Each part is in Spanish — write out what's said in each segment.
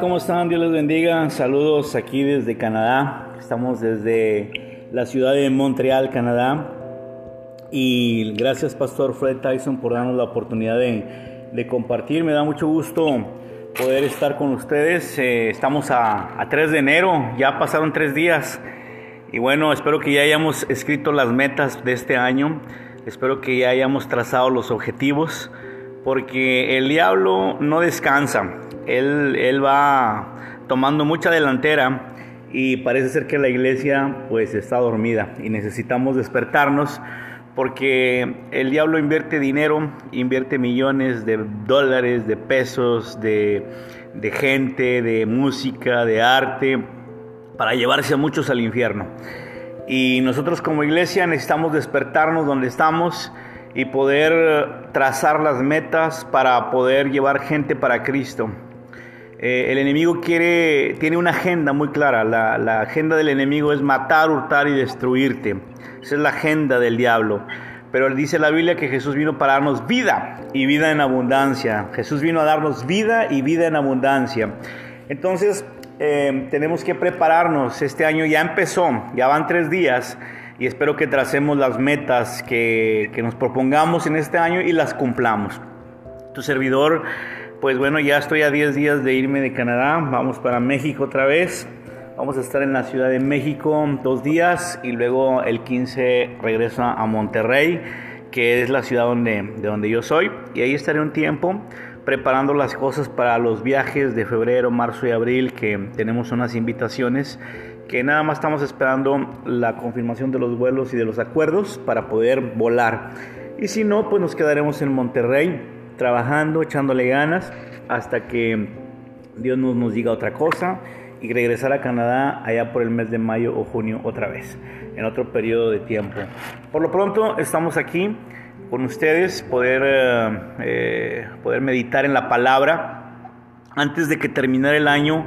¿Cómo están? Dios les bendiga. Saludos aquí desde Canadá. Estamos desde la ciudad de Montreal, Canadá. Y gracias, Pastor Fred Tyson, por darnos la oportunidad de, compartir. Me da mucho gusto poder estar con ustedes. Eh, estamos a, a 3 de enero, ya pasaron tres días. Y bueno, espero que ya hayamos escrito las metas de este año. Espero que ya hayamos trazado los objetivos. Porque el diablo no descansa él, va tomando mucha delantera y parece ser que la iglesia pues está dormida y necesitamos despertarnos porque el diablo invierte dinero, invierte millones de dólares, de pesos, de, de gente, de música, de arte, para llevarse a muchos al infierno. Y nosotros como iglesia necesitamos despertarnos donde estamos y poder trazar las metas para poder llevar gente para Cristo. Eh, el enemigo quiere, tiene una agenda muy clara. La, la, agenda del enemigo es matar, hurtar y destruirte. Esa es la agenda del diablo. Pero dice la Biblia que Jesús vino para darnos vida y vida en abundancia. Jesús vino a darnos vida y vida en abundancia. Entonces eh, tenemos que prepararnos. Este año ya empezó, ya van tres días y espero que tracemos las metas que, que nos propongamos en este año y las cumplamos. Tu servidor pues bueno, ya estoy a 10 días de irme de Canadá, vamos para México otra vez. Vamos a estar en la Ciudad de México dos días y luego el 15 regreso a Monterrey, que es la ciudad donde, de donde yo soy. Y ahí estaré un tiempo preparando las cosas para los viajes de febrero, marzo y abril, que tenemos unas invitaciones que nada más estamos esperando la confirmación de los vuelos y de los acuerdos para poder volar. Y si no, pues nos quedaremos en Monterrey trabajando, echándole ganas hasta que Dios nos, nos diga otra cosa y regresar a Canadá allá por el mes de mayo o junio otra vez, en otro periodo de tiempo. Por lo pronto estamos aquí con ustedes, poder, eh, eh, poder meditar en la palabra. Antes de que terminara el año,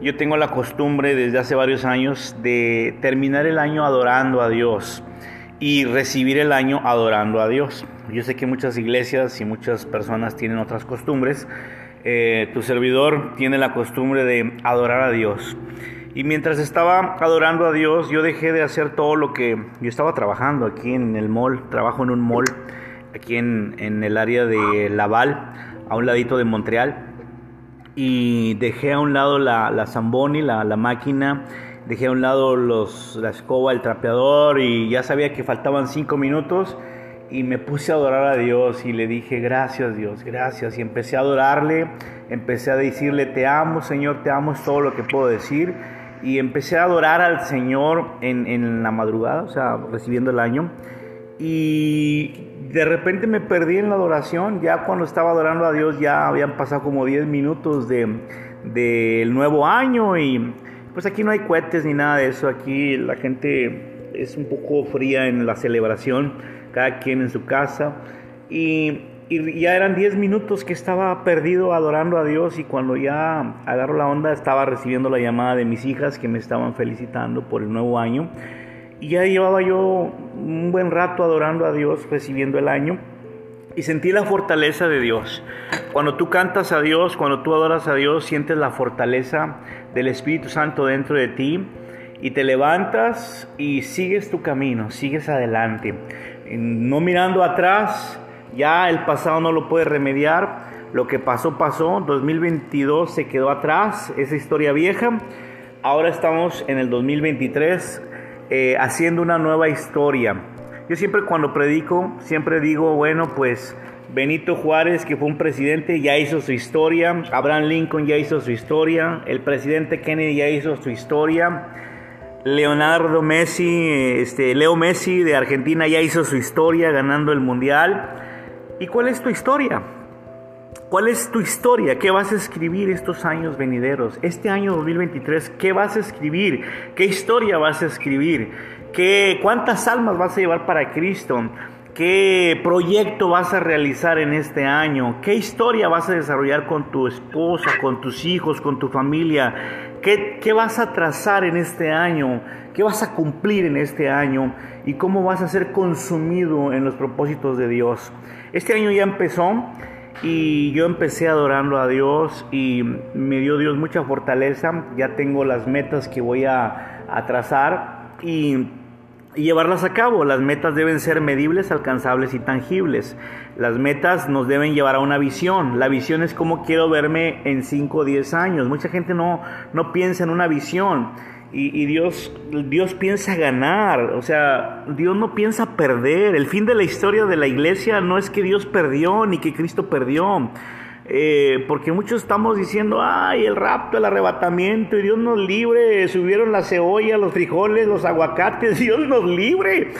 yo tengo la costumbre desde hace varios años de terminar el año adorando a Dios y recibir el año adorando a Dios. Yo sé que muchas iglesias y muchas personas tienen otras costumbres. Eh, tu servidor tiene la costumbre de adorar a Dios. Y mientras estaba adorando a Dios, yo dejé de hacer todo lo que yo estaba trabajando aquí en el mall. Trabajo en un mall aquí en, en el área de Laval, a un ladito de Montreal. Y dejé a un lado la, la Zamboni, la, la máquina dejé a un lado los, la escoba, el trapeador y ya sabía que faltaban cinco minutos y me puse a adorar a Dios y le dije gracias Dios, gracias. Y empecé a adorarle, empecé a decirle te amo Señor, te amo es todo lo que puedo decir. Y empecé a adorar al Señor en, en la madrugada, o sea, recibiendo el año y de repente me perdí en la adoración, ya cuando estaba adorando a Dios ya habían pasado como 10 minutos del de, nuevo año y pues aquí no hay cohetes ni nada de eso, aquí la gente es un poco fría en la celebración, cada quien en su casa. Y, ya eran 10 minutos que estaba perdido adorando a Dios y cuando ya agarro la onda estaba recibiendo la llamada de mis hijas que me estaban felicitando por el nuevo año. Y ya llevaba yo un buen rato adorando a Dios, recibiendo el año y sentí la fortaleza de Dios. Cuando tú cantas a Dios, cuando tú adoras a Dios, sientes la fortaleza del Espíritu Santo dentro de ti y te levantas y sigues tu camino, sigues adelante. No mirando atrás, ya el pasado no lo puedes remediar. Lo que pasó, pasó. 2022 se quedó atrás, esa historia vieja. Ahora estamos en el 2023 eh, haciendo una nueva historia yo siempre cuando predico, siempre digo, bueno, pues Benito Juárez, que fue un presidente, ya hizo su historia, Abraham Lincoln ya hizo su historia, el presidente Kennedy ya hizo su historia, Leonardo Messi, este, Leo Messi de Argentina ya hizo su historia ganando el Mundial. ¿Y cuál es tu historia? ¿Cuál es tu historia? ¿Qué vas a escribir estos años venideros? Este año 2023, ¿qué vas a escribir? ¿Qué historia vas a escribir? ¿Qué, ¿Cuántas almas vas a llevar para Cristo? ¿Qué proyecto vas a realizar en este año? ¿Qué historia vas a desarrollar con tu esposa, con tus hijos, con tu familia? ¿Qué, ¿Qué, vas a trazar en este año? ¿Qué vas a cumplir en este año? ¿Y cómo vas a ser consumido en los propósitos de Dios? Este año ya empezó y yo empecé adorando a Dios y me dio Dios mucha fortaleza. Ya tengo las metas que voy a, a trazar y llevarlas a cabo. Las metas deben ser medibles, alcanzables y tangibles. Las metas nos deben llevar a una visión. La visión es cómo quiero verme en 5 o 10 años. Mucha gente no, no piensa en una visión. Y, Dios, Dios piensa ganar, o sea, Dios no piensa perder. El fin de la historia de la iglesia no es que Dios perdió ni que Cristo perdió. Eh, porque muchos estamos diciendo, ay, el rapto, el arrebatamiento, y Dios nos libre, subieron la cebolla, los frijoles, los aguacates, Dios nos libre.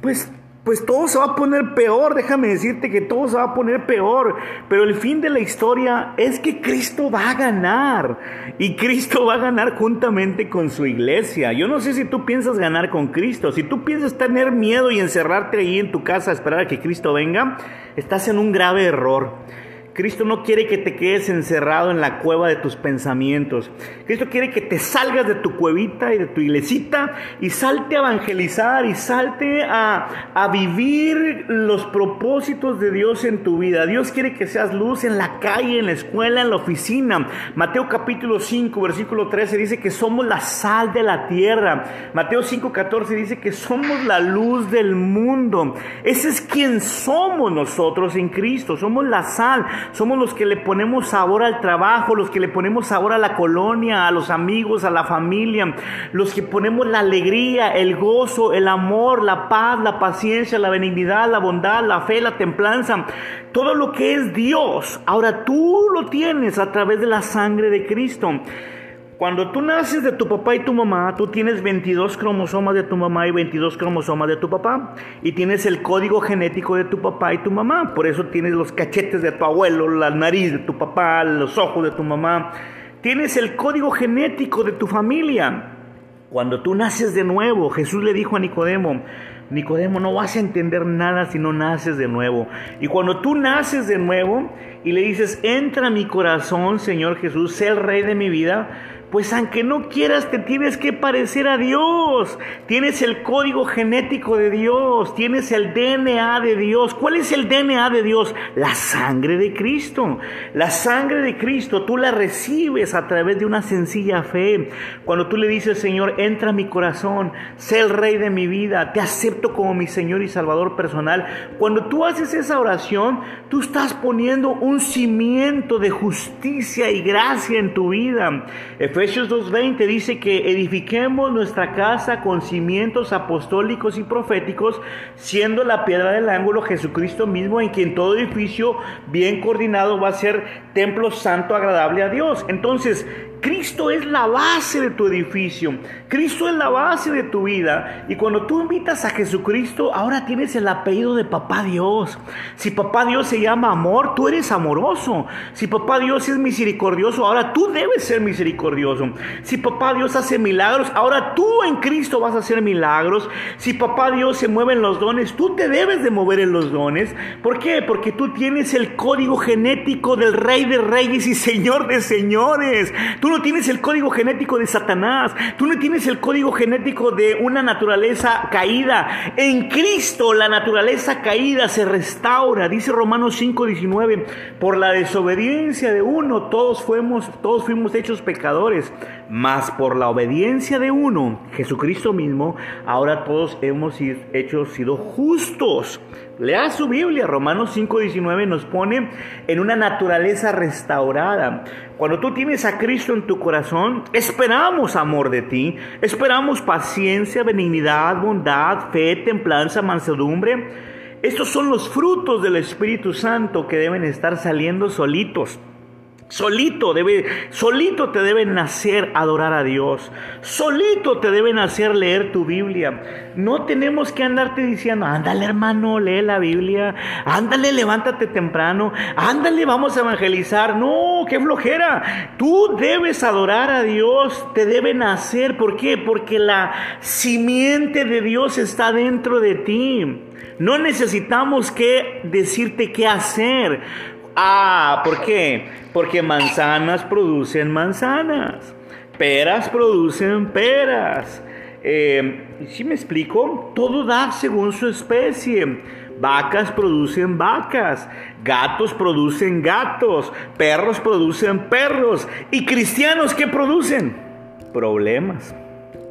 Pues, pues todo se va a poner peor, déjame decirte que todo se va a poner peor, pero el fin de la historia es que Cristo va a ganar, y Cristo va a ganar juntamente con su iglesia. Yo no sé si tú piensas ganar con Cristo, si tú piensas tener miedo y encerrarte ahí en tu casa a esperar a que Cristo venga, estás en un grave error. Cristo no quiere que te quedes encerrado en la cueva de tus pensamientos. Cristo quiere que te salgas de tu cuevita y de tu iglesita y salte a evangelizar y salte a, a vivir los propósitos de Dios en tu vida. Dios quiere que seas luz en la calle, en la escuela, en la oficina. Mateo capítulo 5, versículo 13 dice que somos la sal de la tierra. Mateo 5, 14 dice que somos la luz del mundo. Ese es quien somos nosotros en Cristo. Somos la sal somos los que le ponemos sabor al trabajo, los que le ponemos sabor a la colonia, a los amigos, a la familia, los que ponemos la alegría, el gozo, el amor, la paz, la paciencia, la benignidad, la bondad, la fe, la templanza, todo lo que es Dios. Ahora tú lo tienes a través de la sangre de Cristo. Cuando tú naces de tu papá y tu mamá, tú tienes 22 cromosomas de tu mamá y 22 cromosomas de tu papá. Y tienes el código genético de tu papá y tu mamá. Por eso tienes los cachetes de tu abuelo, la nariz de tu papá, los ojos de tu mamá. Tienes el código genético de tu familia. Cuando tú naces de nuevo, Jesús le dijo a Nicodemo, Nicodemo, no vas a entender nada si no naces de nuevo. Y cuando tú naces de nuevo y le dices, entra a mi corazón, Señor Jesús, sé el rey de mi vida, pues aunque no quieras, te tienes que parecer a Dios. Tienes el código genético de Dios, tienes el DNA de Dios. ¿Cuál es el DNA de Dios? La sangre de Cristo. La sangre de Cristo tú la recibes a través de una sencilla fe. Cuando tú le dices, Señor, entra a mi corazón, sé el rey de mi vida, te acepto como mi Señor y Salvador personal. Cuando tú haces esa oración, tú estás poniendo un cimiento de justicia y gracia en tu vida. Efesios 2.20 dice que edifiquemos nuestra casa con cimientos apostólicos y proféticos, siendo la piedra del ángulo Jesucristo mismo, en quien todo edificio bien coordinado va a ser templo santo agradable a Dios. Entonces, Cristo es la base de tu edificio. Cristo es la base de tu vida. Y cuando tú invitas a Jesucristo, ahora tienes el apellido de Papá Dios. Si Papá Dios se llama amor, tú eres amoroso. Si Papá Dios es misericordioso, ahora tú debes ser misericordioso. Si Papá Dios hace milagros, ahora tú en Cristo vas a hacer milagros. Si Papá Dios se mueve en los dones, tú te debes de mover en los dones. ¿Por qué? Porque tú tienes el código genético del Rey de Reyes y Señor de Señores. No tienes el código genético de Satanás. Tú no tienes el código genético de una naturaleza caída. En Cristo la naturaleza caída se restaura. Dice Romanos 5:19, por la desobediencia de uno todos fuimos, todos fuimos hechos pecadores, mas por la obediencia de uno, Jesucristo mismo, ahora todos hemos hecho sido justos. Lea su Biblia, Romanos 5:19 nos pone en una naturaleza restaurada. Cuando tú tienes a Cristo en tu corazón, esperamos amor de ti, esperamos paciencia, benignidad, bondad, fe, templanza, mansedumbre. Estos son los frutos del Espíritu Santo que deben estar saliendo solitos. Solito debe, solito te deben nacer adorar a Dios. Solito te deben hacer leer tu Biblia. No tenemos que andarte diciendo, ándale hermano, lee la Biblia. Ándale, levántate temprano. Ándale, vamos a evangelizar. No, qué flojera. Tú debes adorar a Dios. Te deben hacer. ¿Por qué? Porque la simiente de Dios está dentro de ti. No necesitamos que decirte qué hacer. Ah, ¿por qué? Porque manzanas producen manzanas, peras producen peras. Eh, ¿Sí me explico? Todo da según su especie. Vacas producen vacas, gatos producen gatos, perros producen perros. ¿Y cristianos qué producen? Problemas.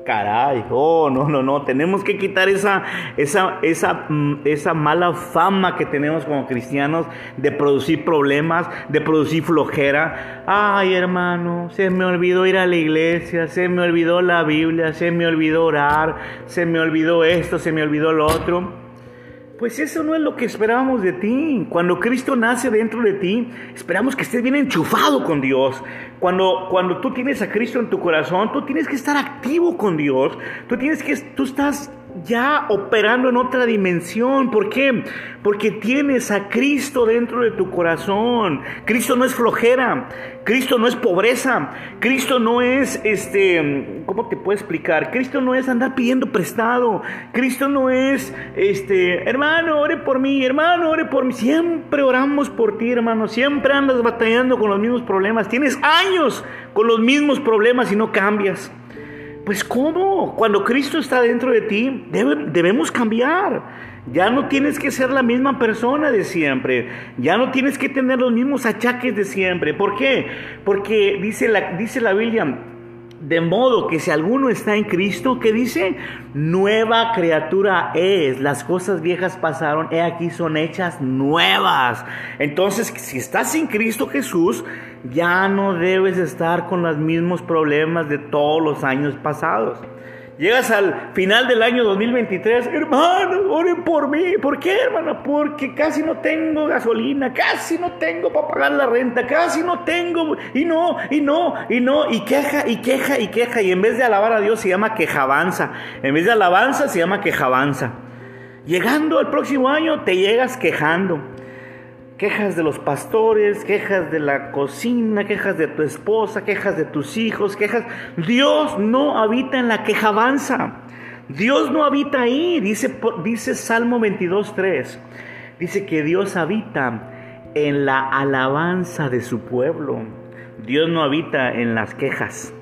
Caray, oh, no, no, no, tenemos que quitar esa, esa, esa, mm, esa mala fama que tenemos como cristianos de producir problemas, de producir flojera. Ay, hermano, se me olvidó ir a la iglesia, se me olvidó la Biblia, se me olvidó orar, se me olvidó esto, se me olvidó lo otro. Pues eso no es lo que esperábamos de ti. Cuando Cristo nace dentro de ti, esperamos que estés bien enchufado con Dios. Cuando, cuando tú tienes a Cristo en tu corazón, tú tienes que estar activo con Dios. Tú tienes que, tú estás ya operando en otra dimensión. ¿Por qué? Porque tienes a Cristo dentro de tu corazón. Cristo no es flojera, Cristo no es pobreza, Cristo no es este, ¿cómo te puedo explicar? Cristo no es andar pidiendo prestado. Cristo no es este, hermano, ore por mí, hermano, ore por mí. Siempre oramos por ti, hermano. Siempre andas batallando con los mismos problemas. Tienes años con los mismos problemas y no cambias. Pues ¿cómo? Cuando Cristo está dentro de ti, debemos cambiar. Ya no tienes que ser la misma persona de siempre. Ya no tienes que tener los mismos achaques de siempre. ¿Por qué? Porque dice la, dice la Biblia, de modo que si alguno está en Cristo, ¿qué dice? Nueva criatura es. Las cosas viejas pasaron, he aquí son hechas nuevas. Entonces, si estás en Cristo Jesús, ya no debes estar con los mismos problemas de todos los años pasados. Llegas al final del año 2023, hermano, oren por mí. ¿Por qué, hermano? Porque casi no tengo gasolina, casi no tengo para pagar la renta, casi no tengo, y no, y no, y no, y queja, y queja, y queja. Y en vez de alabar a Dios se llama quejabanza. En vez de alabanza se llama quejabanza. Llegando al próximo año te llegas quejando quejas de los pastores, quejas de la cocina, quejas de tu esposa, quejas de tus hijos, quejas. Dios no habita en la quejabanza. Dios no habita ahí, dice, dice Salmo 22.3. Dice que Dios habita en la alabanza de su pueblo. Dios no habita en las quejas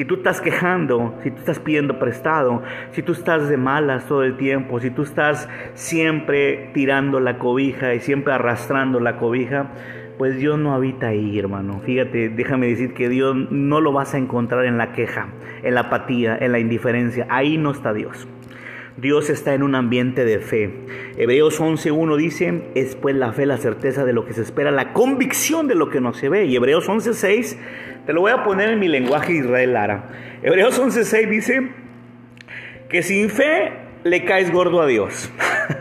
si tú estás quejando, si tú estás pidiendo prestado, si tú estás de malas todo el tiempo, si tú estás siempre tirando la cobija y siempre arrastrando la cobija, pues Dios no habita ahí, hermano. Fíjate, déjame decir que Dios no lo vas a encontrar en la queja, en la apatía, en la indiferencia. Ahí no está Dios. Dios está en un ambiente de fe. Hebreos 11.1 dice, es pues la fe la certeza de lo que se espera, la convicción de lo que no se ve. Y Hebreos 11.6 te lo voy a poner en mi lenguaje Israel Lara. Hebreos 11:6 dice que sin fe le caes gordo a Dios.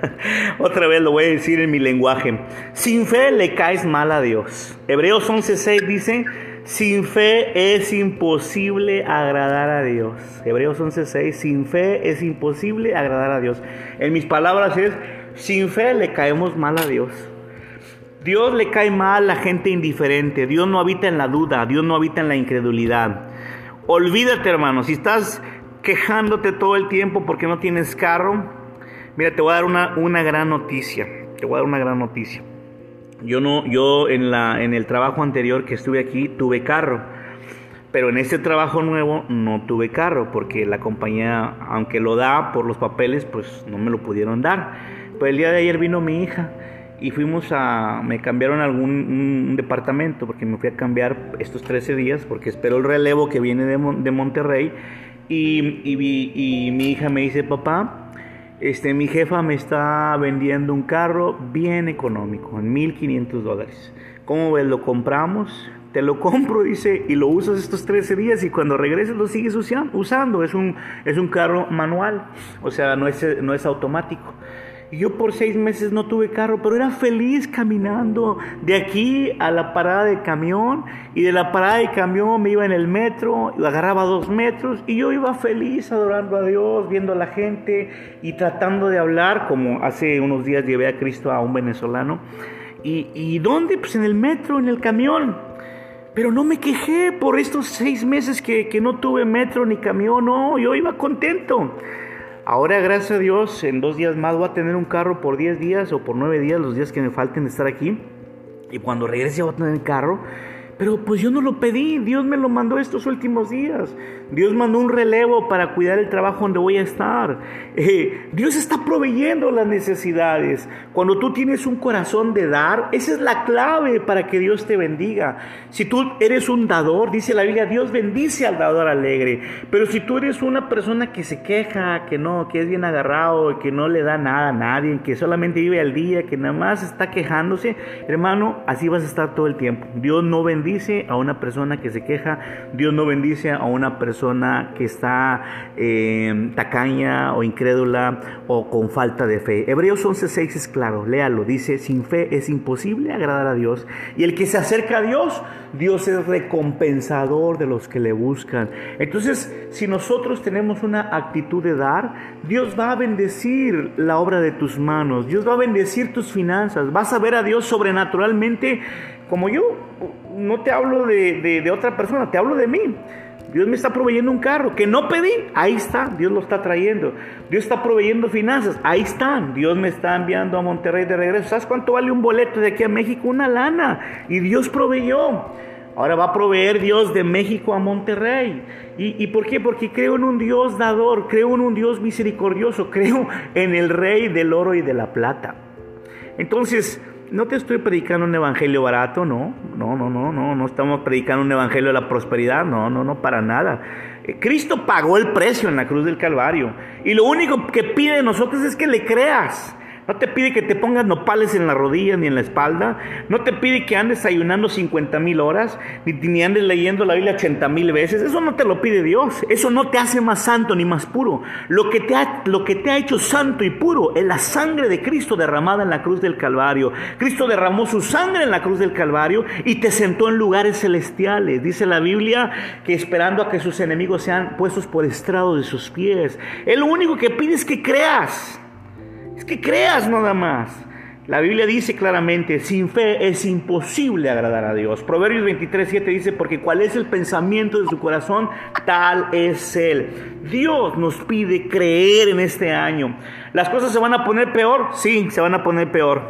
Otra vez lo voy a decir en mi lenguaje. Sin fe le caes mal a Dios. Hebreos 11:6 dice, sin fe es imposible agradar a Dios. Hebreos 11:6, sin fe es imposible agradar a Dios. En mis palabras es, sin fe le caemos mal a Dios. Dios le cae mal a la gente indiferente. Dios no habita en la duda. Dios no habita en la incredulidad. Olvídate, hermano. Si estás quejándote todo el tiempo porque no tienes carro, mira, te voy a dar una, una gran noticia. Te voy a dar una gran noticia. Yo no, yo en la, en el trabajo anterior que estuve aquí tuve carro. Pero en este trabajo nuevo no tuve carro porque la compañía, aunque lo da por los papeles, pues no me lo pudieron dar. Pues el día de ayer vino mi hija y fuimos a, me cambiaron algún un, departamento porque me fui a cambiar estos 13 días porque espero el relevo que viene de, de Monterrey y, y, y, mi hija me dice, papá, este, mi jefa me está vendiendo un carro bien económico, en 1500 dólares. ¿Cómo ves? ¿Lo compramos? Te lo compro, dice, y lo usas estos 13 días y cuando regreses lo sigues usando. Es un, es un carro manual, o sea, no es, no es automático. Yo por seis meses no tuve carro, pero era feliz caminando de aquí a la parada de camión y de la parada de camión me iba en el metro, agarraba dos metros y yo iba feliz adorando a Dios, viendo a la gente y tratando de hablar, como hace unos días llevé a Cristo a un venezolano. ¿Y, y dónde? Pues en el metro, en el camión. Pero no me quejé por estos seis meses que, que no tuve metro ni camión, no, yo iba contento. Ahora, gracias a Dios, en dos días más voy a tener un carro por 10 días o por 9 días, los días que me falten de estar aquí. Y cuando regrese voy a tener el carro. Pero pues yo no lo pedí, Dios me lo mandó estos últimos días. Dios mandó un relevo para cuidar el trabajo donde voy a estar. Eh, Dios está proveyendo las necesidades. Cuando tú tienes un corazón de dar, esa es la clave para que Dios te bendiga. Si tú eres un dador, dice la Biblia, Dios bendice al dador alegre. Pero si tú eres una persona que se queja, que no, que es bien agarrado, que no le da nada a nadie, que solamente vive al día, que nada más está quejándose, hermano, así vas a estar todo el tiempo. Dios no bendice bendice a una persona que se queja, Dios no bendice a una persona que está eh, tacaña o incrédula o con falta de fe. Hebreos 11:6 es claro, léalo, dice, sin fe es imposible agradar a Dios. Y el que se acerca a Dios, Dios es recompensador de los que le buscan. Entonces, si nosotros tenemos una actitud de dar, Dios va a bendecir la obra de tus manos, Dios va a bendecir tus finanzas, vas a ver a Dios sobrenaturalmente como yo no te hablo de, otra persona, te hablo de mí. Dios me está proveyendo un carro que no pedí, ahí está, Dios lo está trayendo. Dios está proveyendo finanzas, ahí están. Dios me está enviando a Monterrey de regreso. ¿Sabes cuánto vale un boleto de aquí a México? Una lana. Y Dios proveyó. Ahora va a proveer Dios de México a Monterrey. ¿Y, ¿Y, por qué? Porque creo en un Dios dador, creo en un Dios misericordioso, creo en el Rey del oro y de la plata. Entonces, no te estoy predicando un evangelio barato, no, no, no, no, no, no estamos predicando un evangelio de la prosperidad, no, no, no, para nada. Eh, Cristo pagó el precio en la cruz del Calvario y lo único que pide de nosotros es que le creas. No te pide que te pongas nopales en la rodilla ni en la espalda. No te pide que andes ayunando 50 mil horas, ni, ni, andes leyendo la Biblia 80 mil veces. Eso no te lo pide Dios. Eso no te hace más santo ni más puro. Lo que, te ha, lo que te ha hecho santo y puro es la sangre de Cristo derramada en la cruz del Calvario. Cristo derramó su sangre en la cruz del Calvario y te sentó en lugares celestiales. Dice la Biblia que esperando a que sus enemigos sean puestos por estrado de sus pies. Él lo único que pide es que creas. Es que creas nada más. La Biblia dice claramente, sin fe es imposible agradar a Dios. Proverbios 23, 7 dice, porque cuál es el pensamiento de su corazón, tal es Él. Dios nos pide creer en este año. ¿Las cosas se van a poner peor? Sí, se van a poner peor.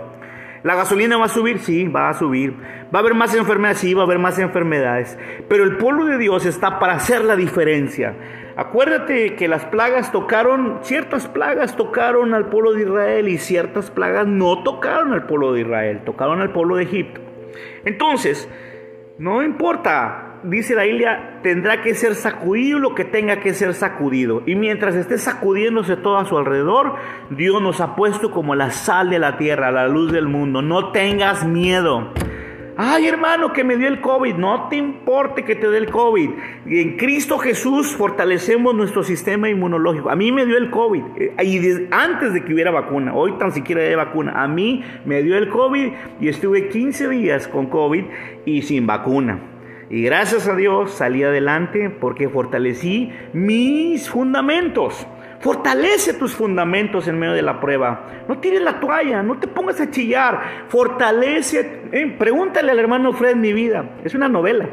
¿La gasolina va a subir? Sí, va a subir. ¿Va a haber más enfermedades? Sí, va a haber más enfermedades. Pero el pueblo de Dios está para hacer la diferencia. Acuérdate que las plagas tocaron, ciertas plagas tocaron al pueblo de Israel y ciertas plagas no tocaron al pueblo de Israel, tocaron al pueblo de Egipto. Entonces, no importa, dice la Biblia, tendrá que ser sacudido lo que tenga que ser sacudido. Y mientras esté sacudiéndose todo a su alrededor, Dios nos ha puesto como la sal de la tierra, la luz del mundo. No tengas miedo. Ay, hermano, que me dio el COVID. No te importe que te dé el COVID. En Cristo Jesús fortalecemos nuestro sistema inmunológico. A mí me dio el COVID. Eh, y antes de que hubiera vacuna. Hoy tan siquiera hay vacuna. A mí me dio el COVID y estuve 15 días con COVID y sin vacuna. Y gracias a Dios salí adelante porque fortalecí mis fundamentos. Fortalece tus fundamentos en medio de la prueba. No tires la toalla, no te pongas a chillar. Fortalece. Eh, pregúntale al hermano Fred mi vida. Es una novela.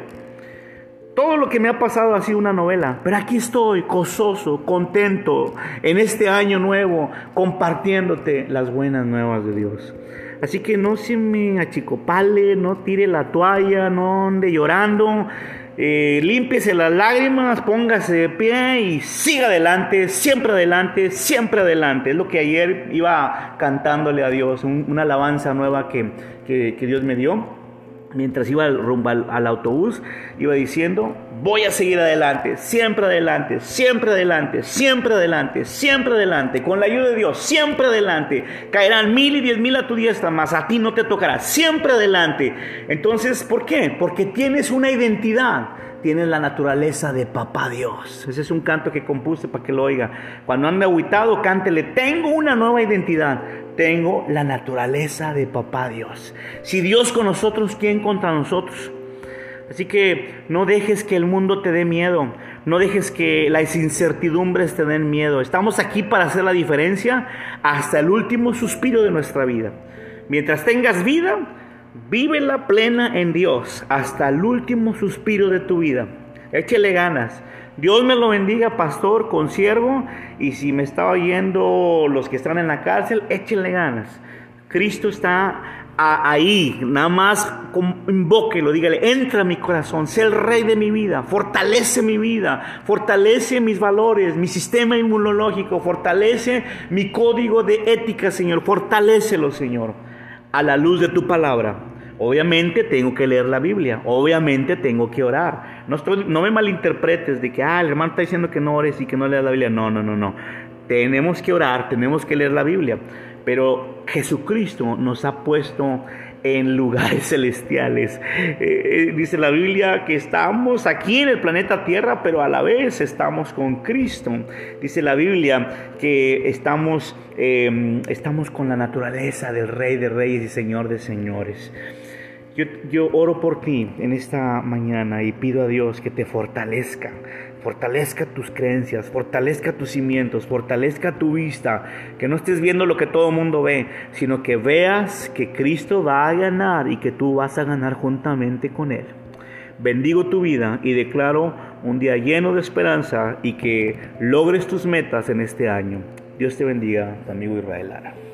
Todo lo que me ha pasado ha sido una novela. Pero aquí estoy, gozoso, contento, en este año nuevo, compartiéndote las buenas nuevas de Dios. Así que no se me achicopale, no tire la toalla, no ande llorando eh, límpiese las lágrimas, póngase de pie y siga adelante, siempre adelante, siempre adelante. Es lo que ayer iba cantándole a Dios, una alabanza nueva que, que Dios me dio mientras iba rumbo al, autobús, iba diciendo, voy a seguir adelante, siempre adelante, siempre adelante, siempre adelante, siempre adelante, con la ayuda de Dios, siempre adelante. Caerán mil y diez mil a tu diestra, más a ti no te tocará, siempre adelante. Entonces, ¿por qué? Porque tienes una identidad tienes la naturaleza de papá Dios. Ese es un canto que compuse para que lo oiga. Cuando ande aguitado, cántele, tengo una nueva identidad tengo la naturaleza de papá Dios. Si Dios con nosotros, ¿quién contra nosotros? Así que no dejes que el mundo te dé miedo, no dejes que las incertidumbres te den miedo. Estamos aquí para hacer la diferencia hasta el último suspiro de nuestra vida. Mientras tengas vida, vívela plena en Dios hasta el último suspiro de tu vida. Échele ganas. Dios me lo bendiga, pastor, consiervo. Y si me está oyendo los que están en la cárcel, échenle ganas. Cristo está ahí, nada más invóquelo, dígale, entra a mi corazón, sé el rey de mi vida, fortalece mi vida, fortalece mis valores, mi sistema inmunológico, fortalece mi código de ética, Señor, fortalecelo, Señor, a la luz de tu palabra. Obviamente tengo que leer la Biblia, obviamente tengo que orar. No, me malinterpretes de que, ah, el hermano está diciendo que no ores y que no leas la Biblia. No, no, no, no. Tenemos que orar, tenemos que leer la Biblia. Pero Jesucristo nos ha puesto en lugares celestiales. Eh, eh, dice la Biblia que estamos aquí en el planeta Tierra, pero a la vez estamos con Cristo. Dice la Biblia que estamos, em, estamos con la naturaleza del Rey de Reyes y Señor de Señores. Yo, oro por ti en esta mañana y pido a Dios que te fortalezca, fortalezca tus creencias, fortalezca tus cimientos, fortalezca tu vista, que no estés viendo lo que todo el mundo ve, sino que veas que Cristo va a ganar y que tú vas a ganar juntamente con Él. Bendigo tu vida y declaro un día lleno de esperanza y que logres tus metas en este año. Dios te bendiga, amigo Israel Lara.